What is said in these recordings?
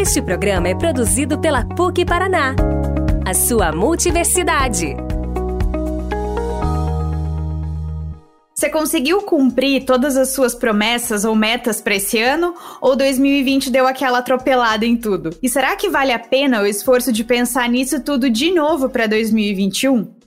Este programa é produzido pela PUC Paraná, a sua multiversidade. Você conseguiu cumprir todas as suas promessas ou metas para esse ano? Ou 2020 deu aquela atropelada em tudo? E será que vale a pena o esforço de pensar nisso tudo de novo para 2021?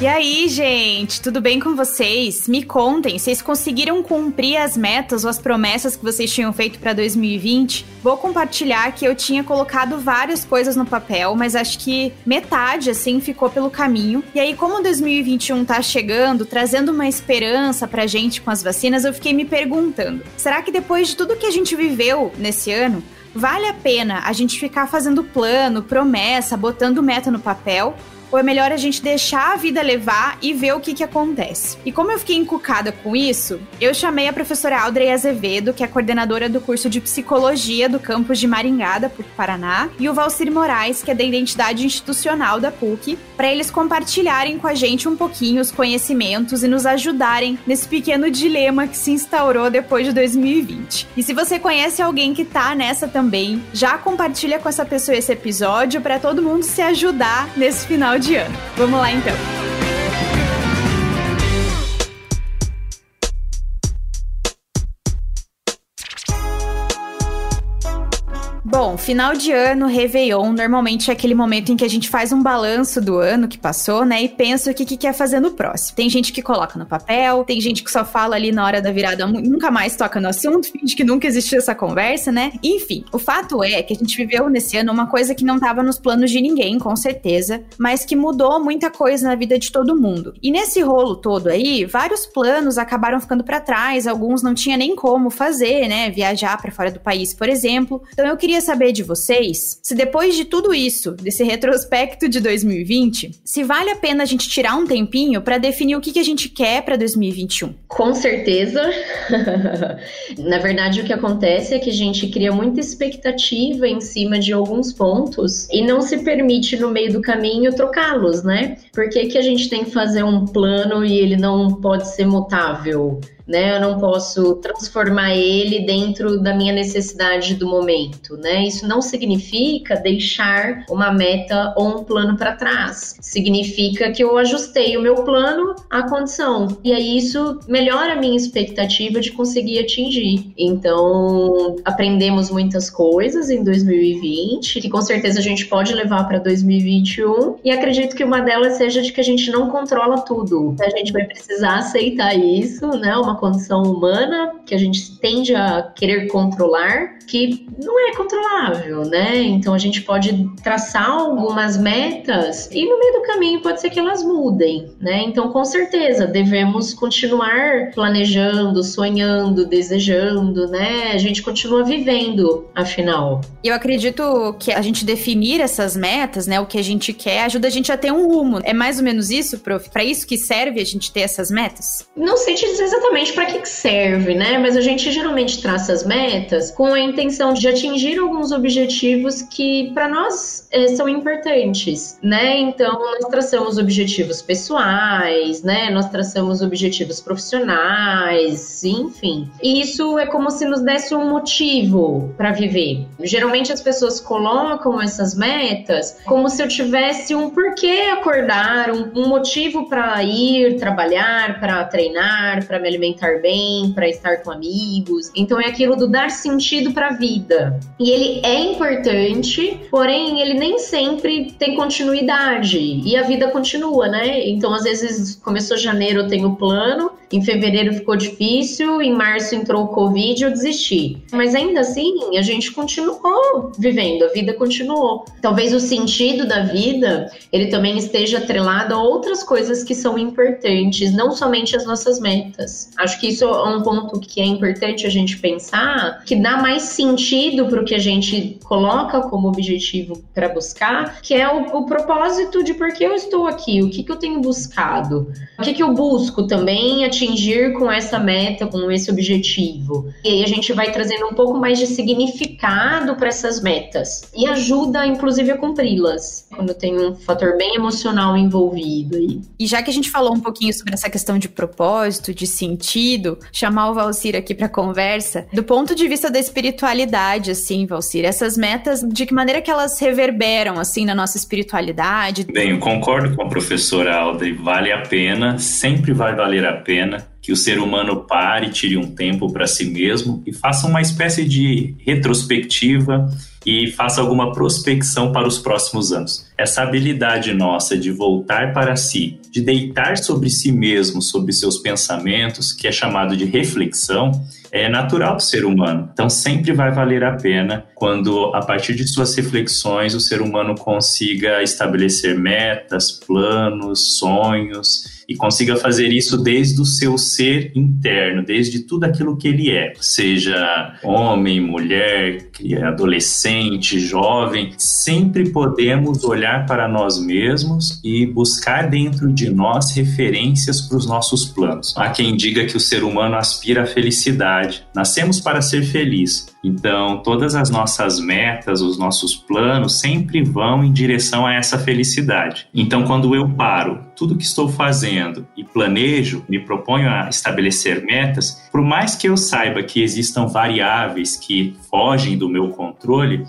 E aí, gente, tudo bem com vocês? Me contem, vocês conseguiram cumprir as metas ou as promessas que vocês tinham feito para 2020? Vou compartilhar que eu tinha colocado várias coisas no papel, mas acho que metade assim ficou pelo caminho. E aí, como 2021 tá chegando, trazendo uma esperança pra gente com as vacinas, eu fiquei me perguntando: será que depois de tudo que a gente viveu nesse ano, vale a pena a gente ficar fazendo plano, promessa, botando meta no papel? Ou é melhor a gente deixar a vida levar e ver o que, que acontece? E como eu fiquei encucada com isso, eu chamei a professora Audrey Azevedo, que é coordenadora do curso de Psicologia do campus de Maringá, da PUC Paraná, e o Valcir Moraes, que é da Identidade Institucional da PUC, para eles compartilharem com a gente um pouquinho os conhecimentos e nos ajudarem nesse pequeno dilema que se instaurou depois de 2020. E se você conhece alguém que tá nessa também, já compartilha com essa pessoa esse episódio para todo mundo se ajudar nesse final Vamos lá então. Bom, final de ano, Réveillon, normalmente é aquele momento em que a gente faz um balanço do ano que passou, né? E pensa o que, que quer fazer no próximo. Tem gente que coloca no papel, tem gente que só fala ali na hora da virada, nunca mais toca no assunto, finge que nunca existiu essa conversa, né? Enfim, o fato é que a gente viveu nesse ano uma coisa que não estava nos planos de ninguém, com certeza, mas que mudou muita coisa na vida de todo mundo. E nesse rolo todo aí, vários planos acabaram ficando para trás, alguns não tinha nem como fazer, né? Viajar para fora do país, por exemplo. Então eu queria saber de vocês se depois de tudo isso, desse retrospecto de 2020, se vale a pena a gente tirar um tempinho para definir o que, que a gente quer para 2021. Com certeza. Na verdade, o que acontece é que a gente cria muita expectativa em cima de alguns pontos e não se permite no meio do caminho trocá-los, né? Por que, que a gente tem que fazer um plano e ele não pode ser mutável? Né? Eu não posso transformar ele dentro da minha necessidade do momento, né? Isso não significa deixar uma meta ou um plano para trás. Significa que eu ajustei o meu plano à condição. E aí isso melhora a minha expectativa de conseguir atingir. Então, aprendemos muitas coisas em 2020, que com certeza a gente pode levar para 2021, e acredito que uma delas seja de que a gente não controla tudo. A gente vai precisar aceitar isso, né? Uma condição humana que a gente tende a querer controlar, que não é controlável, né? Então a gente pode traçar algumas metas e no meio do caminho pode ser que elas mudem, né? Então com certeza devemos continuar planejando, sonhando, desejando, né? A gente continua vivendo, afinal. Eu acredito que a gente definir essas metas, né, o que a gente quer, ajuda a gente a ter um rumo. É mais ou menos isso, prof? Para isso que serve a gente ter essas metas? Não sei te dizer exatamente para que, que serve, né? Mas a gente geralmente traça as metas com a intenção de atingir alguns objetivos que para nós é, são importantes, né? Então nós traçamos objetivos pessoais, né? Nós traçamos objetivos profissionais, enfim. E isso é como se nos desse um motivo para viver. Geralmente as pessoas colocam essas metas como se eu tivesse um porquê acordar, um, um motivo para ir trabalhar, para treinar, para me alimentar bem, para estar com amigos. Então é aquilo do dar sentido para a vida. E ele é importante, porém ele nem sempre tem continuidade e a vida continua, né? Então às vezes começou janeiro eu tenho plano, em fevereiro ficou difícil, em março entrou o Covid, eu desisti. Mas ainda assim, a gente continuou vivendo, a vida continuou. Talvez o sentido da vida, ele também esteja atrelado a outras coisas que são importantes, não somente as nossas metas. Acho que isso é um ponto que é importante a gente pensar, que dá mais sentido para o que a gente coloca como objetivo para buscar, que é o, o, propósito de por que eu estou aqui, o que, que eu tenho buscado, o que, que eu busco também atingir com essa meta, com esse objetivo? E aí a gente vai trazendo um pouco mais de significado para essas metas e ajuda, inclusive, a cumpri-las. Quando tem um fator bem emocional envolvido aí. E já que a gente falou um pouquinho sobre essa questão de propósito, de sentido, chamar o Valcir aqui para conversa, do ponto de vista da espiritualidade, assim, Valcir, essas metas, de que maneira que elas reverberam, assim, na nossa espiritualidade? Bem, eu concordo com a professora Alda e vale a pena, sempre vai valer a pena que o ser humano pare, tire um tempo para si mesmo e faça uma espécie de retrospectiva e faça alguma prospecção para os próximos anos. Essa habilidade nossa de voltar para si, de deitar sobre si mesmo, sobre seus pensamentos, que é chamado de reflexão, é natural do ser humano. Então sempre vai valer a pena quando, a partir de suas reflexões, o ser humano consiga estabelecer metas, planos, sonhos e consiga fazer isso desde o seu ser interno, desde tudo aquilo que ele é, seja homem, mulher, adolescente, jovem, sempre podemos olhar para nós mesmos e buscar dentro de nós referências para os nossos planos. Há quem diga que o ser humano aspira à felicidade. Nascemos para ser feliz, então, todas as nossas metas, os nossos planos sempre vão em direção a essa felicidade. Então, quando eu paro tudo que estou fazendo e planejo, me proponho a estabelecer metas, por mais que eu saiba que existam variáveis que fogem do meu controle,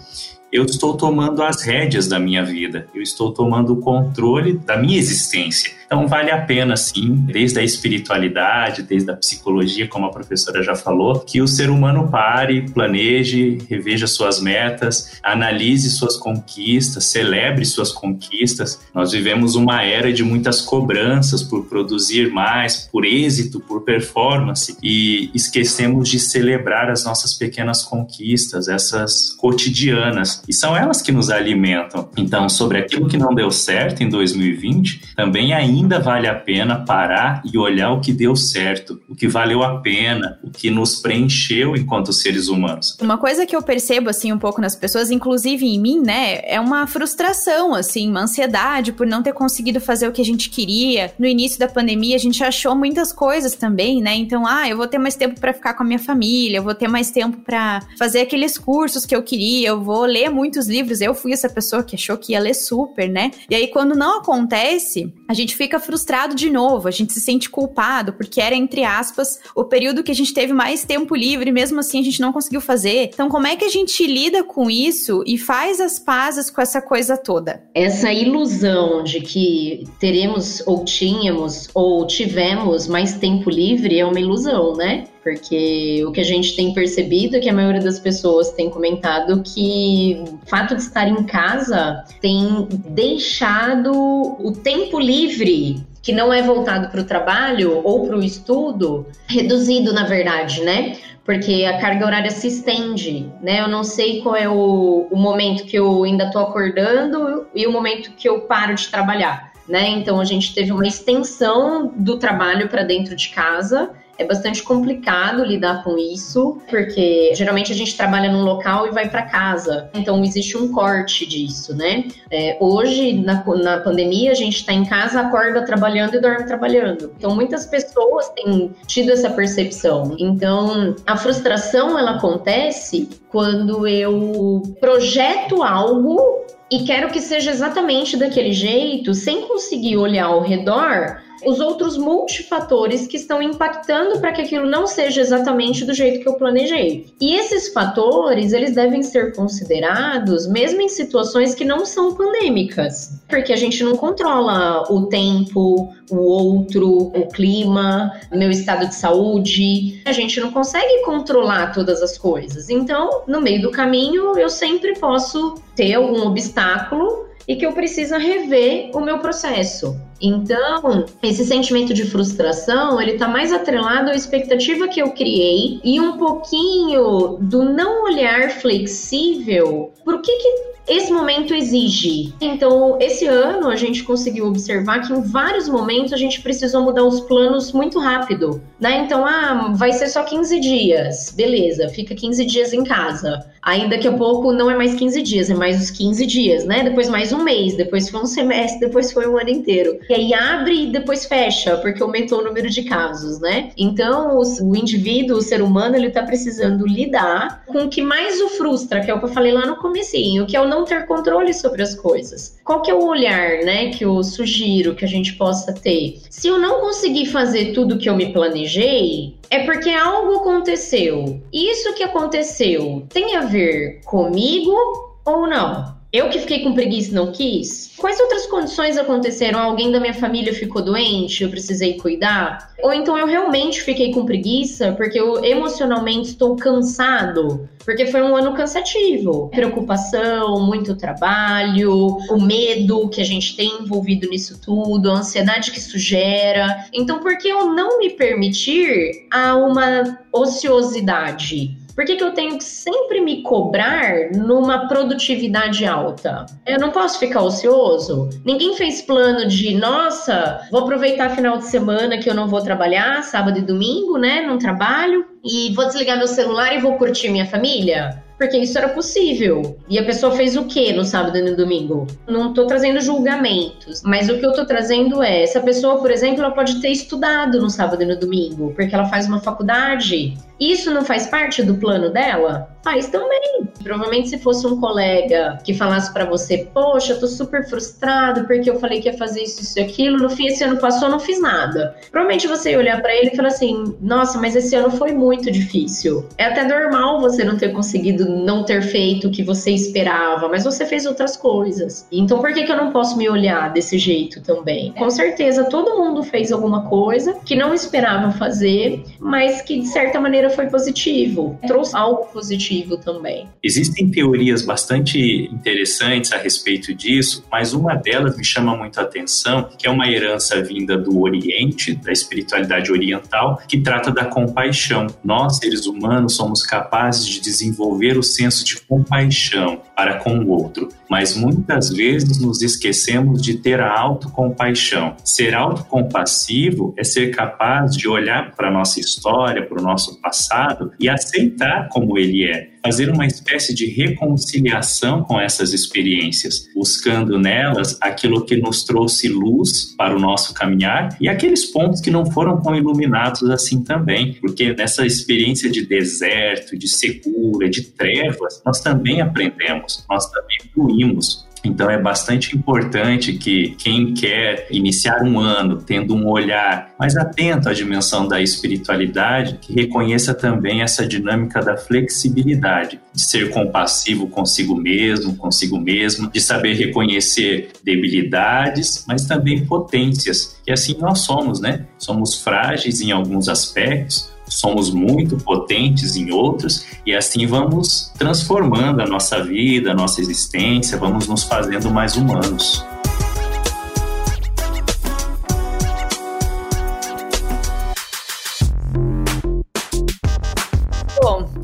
eu estou tomando as rédeas da minha vida, eu estou tomando o controle da minha existência. Então, vale a pena, sim, desde a espiritualidade, desde a psicologia, como a professora já falou, que o ser humano pare, planeje, reveja suas metas, analise suas conquistas, celebre suas conquistas. Nós vivemos uma era de muitas cobranças por produzir mais, por êxito, por performance, e esquecemos de celebrar as nossas pequenas conquistas, essas cotidianas, e são elas que nos alimentam. Então, sobre aquilo que não deu certo em 2020, também ainda ainda vale a pena parar e olhar o que deu certo, o que valeu a pena, o que nos preencheu enquanto seres humanos. Uma coisa que eu percebo assim um pouco nas pessoas, inclusive em mim, né, é uma frustração, assim, uma ansiedade por não ter conseguido fazer o que a gente queria. No início da pandemia, a gente achou muitas coisas também, né? Então, ah, eu vou ter mais tempo para ficar com a minha família, eu vou ter mais tempo para fazer aqueles cursos que eu queria, eu vou ler muitos livros. Eu fui essa pessoa que achou que ia ler super, né? E aí quando não acontece, a gente fica fica frustrado de novo, a gente se sente culpado, porque era, entre aspas, o período que a gente teve mais tempo livre, mesmo assim a gente não conseguiu fazer. Então, como é que a gente lida com isso e faz as pazes com essa coisa toda? Essa ilusão de que teremos ou tínhamos ou tivemos mais tempo livre é uma ilusão, né? Porque o que a gente tem percebido é que a maioria das pessoas tem comentado que o fato de estar em casa tem deixado o tempo livre que não é voltado para o trabalho ou para o estudo, reduzido, na verdade, né? Porque a carga horária se estende, né? Eu não sei qual é o, o momento que eu ainda estou acordando e o momento que eu paro de trabalhar. Né? Então a gente teve uma extensão do trabalho para dentro de casa é bastante complicado lidar com isso, porque geralmente a gente trabalha num local e vai para casa. Então existe um corte disso, né? É, hoje, na, na pandemia, a gente está em casa, acorda trabalhando e dorme trabalhando. Então muitas pessoas têm tido essa percepção. Então a frustração ela acontece quando eu projeto algo e quero que seja exatamente daquele jeito, sem conseguir olhar ao redor os outros multifatores que estão impactando para que aquilo não seja exatamente do jeito que eu planejei. E esses fatores, eles devem ser considerados mesmo em situações que não são pandêmicas, porque a gente não controla o tempo, o outro, o clima, meu estado de saúde. A gente não consegue controlar todas as coisas. Então, no meio do caminho, eu sempre posso ter algum obstáculo e que eu preciso rever o meu processo. Então, esse sentimento de frustração, ele tá mais atrelado à expectativa que eu criei e um pouquinho do não olhar flexível. Por que que esse momento exige. Então, esse ano a gente conseguiu observar que em vários momentos a gente precisou mudar os planos muito rápido, né? Então, ah, vai ser só 15 dias. Beleza, fica 15 dias em casa. Aí daqui a pouco não é mais 15 dias, é mais os 15 dias, né? Depois mais um mês, depois foi um semestre, depois foi um ano inteiro. E aí abre e depois fecha, porque aumentou o número de casos, né? Então, o indivíduo, o ser humano, ele tá precisando lidar com o que mais o frustra, que é o que eu falei lá no comecinho, que é o não ter controle sobre as coisas. Qual que é o olhar, né, que eu sugiro que a gente possa ter? Se eu não conseguir fazer tudo que eu me planejei, é porque algo aconteceu. Isso que aconteceu tem a ver comigo ou não? Eu que fiquei com preguiça não quis? Quais outras condições aconteceram? Alguém da minha família ficou doente, eu precisei cuidar? Ou então eu realmente fiquei com preguiça porque eu emocionalmente estou cansado? Porque foi um ano cansativo. Preocupação, muito trabalho, o medo que a gente tem envolvido nisso tudo, a ansiedade que isso gera. Então, por que eu não me permitir a uma ociosidade? Por que, que eu tenho que sempre me cobrar numa produtividade alta? Eu não posso ficar ocioso? Ninguém fez plano de, nossa, vou aproveitar final de semana que eu não vou trabalhar, sábado e domingo, né? Não trabalho, e vou desligar meu celular e vou curtir minha família? Porque isso era possível. E a pessoa fez o que no sábado e no domingo? Não tô trazendo julgamentos, mas o que eu tô trazendo é, essa pessoa, por exemplo, ela pode ter estudado no sábado e no domingo, porque ela faz uma faculdade. Isso não faz parte do plano dela? Faz também. Provavelmente se fosse um colega que falasse para você, poxa, tô super frustrado porque eu falei que ia fazer isso, isso e aquilo, no fim esse ano passou, não fiz nada. Provavelmente você ia olhar para ele e falar assim, nossa, mas esse ano foi muito difícil. É até normal você não ter conseguido não ter feito o que você esperava, mas você fez outras coisas. Então por que, que eu não posso me olhar desse jeito também? Com certeza todo mundo fez alguma coisa que não esperava fazer, mas que de certa maneira foi positivo. Trouxe algo positivo também. Existem teorias bastante interessantes a respeito disso, mas uma delas me chama muito a atenção, que é uma herança vinda do Oriente, da espiritualidade oriental, que trata da compaixão. Nós, seres humanos, somos capazes de desenvolver o senso de compaixão para com o outro, mas muitas vezes nos esquecemos de ter a autocompaixão. Ser autocompassivo é ser capaz de olhar para a nossa história, para o nosso passado e aceitar como ele é, fazer uma espécie de reconciliação com essas experiências, buscando nelas aquilo que nos trouxe luz para o nosso caminhar e aqueles pontos que não foram tão iluminados assim também, porque nessa experiência de deserto, de secura, de trevas, nós também aprendemos, nós também fluímos. Então é bastante importante que quem quer iniciar um ano tendo um olhar mais atento à dimensão da espiritualidade, que reconheça também essa dinâmica da flexibilidade, de ser compassivo consigo mesmo, consigo mesmo, de saber reconhecer debilidades, mas também potências. E assim nós somos, né? Somos frágeis em alguns aspectos, somos muito potentes em outros e assim vamos transformando a nossa vida, a nossa existência, vamos nos fazendo mais humanos.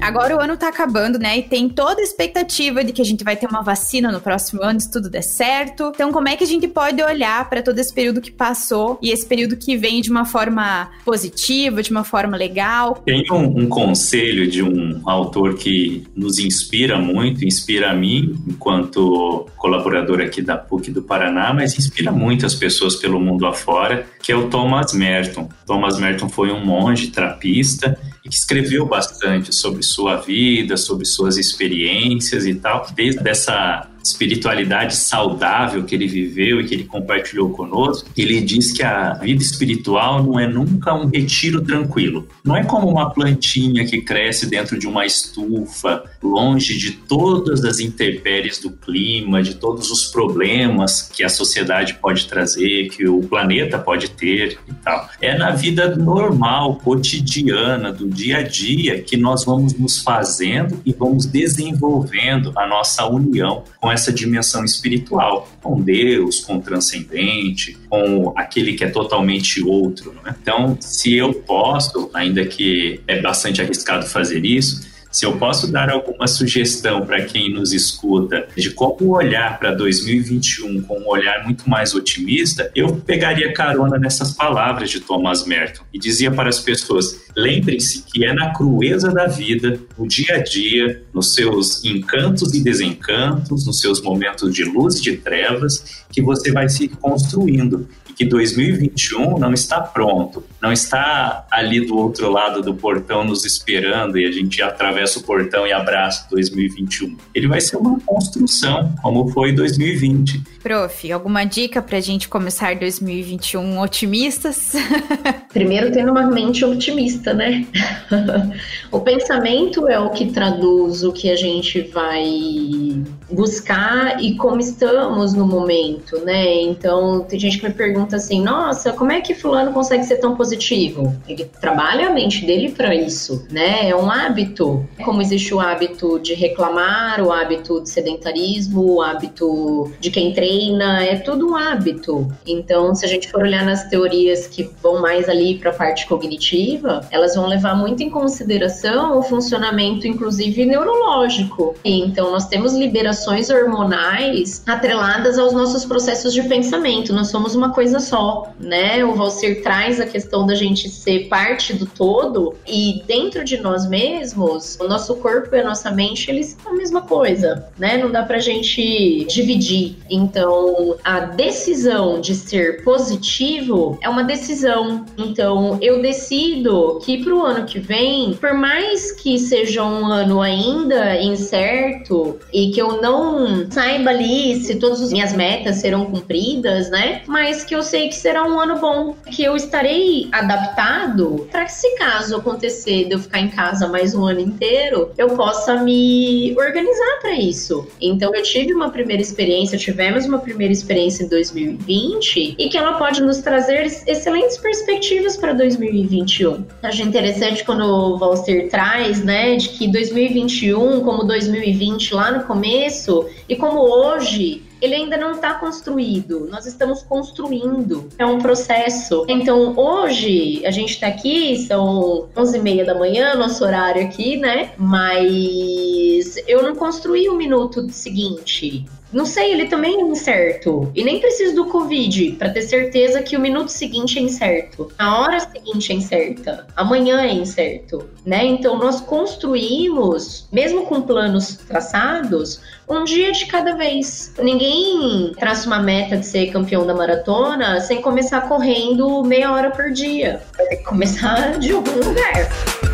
Agora o ano tá acabando, né? E tem toda a expectativa de que a gente vai ter uma vacina no próximo ano, se tudo der certo. Então, como é que a gente pode olhar para todo esse período que passou e esse período que vem de uma forma positiva, de uma forma legal? Tem um, um conselho de um autor que nos inspira muito, inspira a mim, enquanto colaborador aqui da PUC do Paraná, mas inspira muitas pessoas pelo mundo afora, que é o Thomas Merton. Thomas Merton foi um monge trapista que escreveu bastante sobre sua vida, sobre suas experiências e tal, desde essa espiritualidade saudável que ele viveu e que ele compartilhou conosco, ele diz que a vida espiritual não é nunca um retiro tranquilo. Não é como uma plantinha que cresce dentro de uma estufa, longe de todas as intempéries do clima, de todos os problemas que a sociedade pode trazer, que o planeta pode ter e tal. É na vida normal, cotidiana, do dia a dia, que nós vamos nos fazendo e vamos desenvolvendo a nossa união com essa dimensão espiritual, com Deus, com o transcendente, com aquele que é totalmente outro. É? Então, se eu posso, ainda que é bastante arriscado fazer isso, se eu posso dar alguma sugestão para quem nos escuta de como olhar para 2021 com um olhar muito mais otimista, eu pegaria carona nessas palavras de Thomas Merton e dizia para as pessoas: lembre-se que é na crueza da vida, no dia a dia, nos seus encantos e desencantos, nos seus momentos de luz e de trevas, que você vai se construindo que 2021 não está pronto, não está ali do outro lado do portão nos esperando e a gente atravessa o portão e abraça 2021. Ele vai ser uma construção, como foi 2020. Prof, alguma dica para a gente começar 2021 otimistas? Primeiro, tendo uma mente otimista, né? o pensamento é o que traduz o que a gente vai buscar e como estamos no momento, né? Então, tem gente que me pergunta assim: nossa, como é que Fulano consegue ser tão positivo? Ele trabalha a mente dele para isso, né? É um hábito. Como existe o hábito de reclamar, o hábito de sedentarismo, o hábito de quem treina, é tudo um hábito. Então, se a gente for olhar nas teorias que vão mais ali para a parte cognitiva, elas vão levar muito em consideração o funcionamento, inclusive neurológico. Então, nós temos liberações hormonais atreladas aos nossos processos de pensamento. Nós somos uma coisa só, né? O Valcir traz a questão da gente ser parte do todo e dentro de nós mesmos, o nosso corpo e a nossa mente, eles são a mesma coisa, né? Não dá pra gente dividir. Então, a decisão de ser positivo é uma decisão. Então, eu decido que pro ano que vem, por mais que seja um ano ainda incerto e que eu não saiba ali se todas as minhas metas serão cumpridas, né? Mas que eu sei que será um ano bom, que eu estarei adaptado para que se caso acontecer de eu ficar em casa mais um ano inteiro, eu possa me organizar para isso. Então eu tive uma primeira experiência, tivemos uma primeira experiência em 2020 e que ela pode nos trazer excelentes perspectivas para 2021. Acho interessante quando o Valster traz, né, de que 2021, como 2020 lá no começo e como hoje, ele ainda não está construído. Nós estamos construindo. É um processo. Então, hoje, a gente está aqui, são 11 e meia da manhã, nosso horário aqui, né? Mas eu não construí o minuto seguinte. Não sei, ele também é incerto. E nem preciso do Covid para ter certeza que o minuto seguinte é incerto. A hora seguinte é incerta. Amanhã é incerto, né? Então nós construímos, mesmo com planos traçados, um dia de cada vez. Ninguém traça uma meta de ser campeão da maratona sem começar correndo meia hora por dia. Vai ter que começar de algum lugar.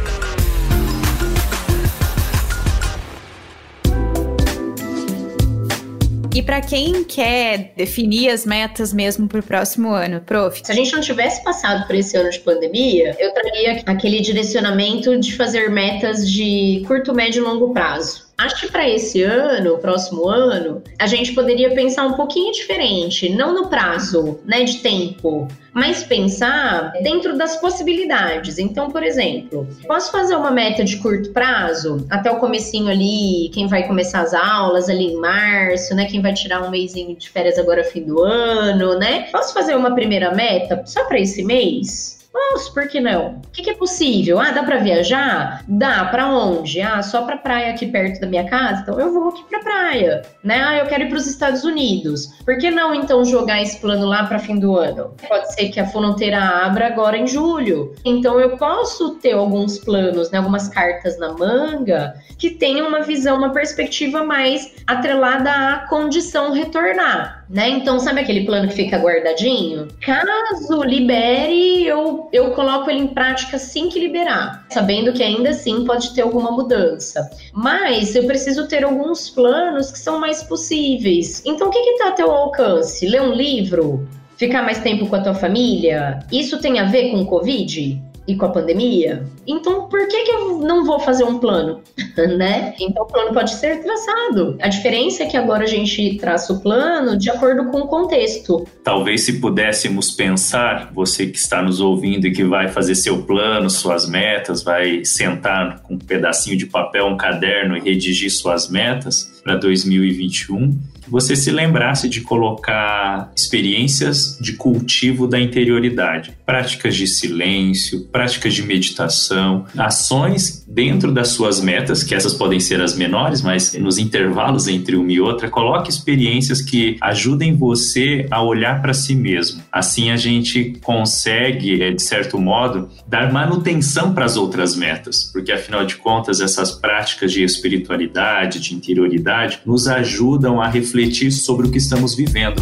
E para quem quer definir as metas mesmo para o próximo ano, prof? Se a gente não tivesse passado por esse ano de pandemia, eu traria aquele direcionamento de fazer metas de curto, médio e longo prazo. Acho que para esse ano, próximo ano, a gente poderia pensar um pouquinho diferente, não no prazo, né, de tempo, mas pensar dentro das possibilidades. Então, por exemplo, posso fazer uma meta de curto prazo, até o comecinho ali, quem vai começar as aulas ali em março, né, quem vai tirar um mêsinho de férias agora fim do ano, né? Posso fazer uma primeira meta só para esse mês? Nossa, por que não? O que, que é possível? Ah, dá para viajar? Dá. Para onde? Ah, só para praia aqui perto da minha casa? Então eu vou aqui para praia, né? Ah, eu quero ir para os Estados Unidos. Por que não então jogar esse plano lá para fim do ano? Pode ser que a fronteira abra agora em julho. Então eu posso ter alguns planos, né, algumas cartas na manga que tenham uma visão, uma perspectiva mais atrelada à condição retornar, né? Então sabe aquele plano que fica guardadinho? Caso libere, eu eu, coloco ele em prática assim que liberar, sabendo que ainda assim pode ter alguma mudança. Mas eu preciso ter alguns planos que são mais possíveis. Então, o que está a teu alcance? Ler um livro? Ficar mais tempo com a tua família? Isso tem a ver com o Covid? E com a pandemia, então por que, que eu não vou fazer um plano? né? Então o plano pode ser traçado. A diferença é que agora a gente traça o plano de acordo com o contexto. Talvez se pudéssemos pensar, você que está nos ouvindo e que vai fazer seu plano, suas metas, vai sentar com um pedacinho de papel, um caderno e redigir suas metas para 2021 que você se lembrasse de colocar experiências de cultivo da interioridade, práticas de silêncio, práticas de meditação, ações dentro das suas metas, que essas podem ser as menores, mas nos intervalos entre uma e outra, coloque experiências que ajudem você a olhar para si mesmo. Assim a gente consegue, é, de certo modo, dar manutenção para as outras metas, porque afinal de contas essas práticas de espiritualidade, de interioridade, nos ajudam a refletir sobre o que estamos vivendo.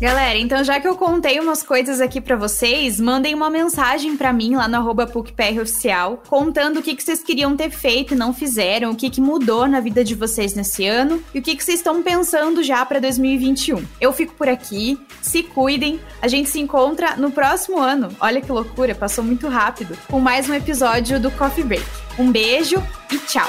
Galera, então já que eu contei umas coisas aqui para vocês, mandem uma mensagem para mim lá no arroba Oficial, contando o que, que vocês queriam ter feito e não fizeram, o que, que mudou na vida de vocês nesse ano e o que, que vocês estão pensando já para 2021. Eu fico por aqui, se cuidem, a gente se encontra no próximo ano. Olha que loucura, passou muito rápido, com mais um episódio do Coffee Break. Um beijo e tchau!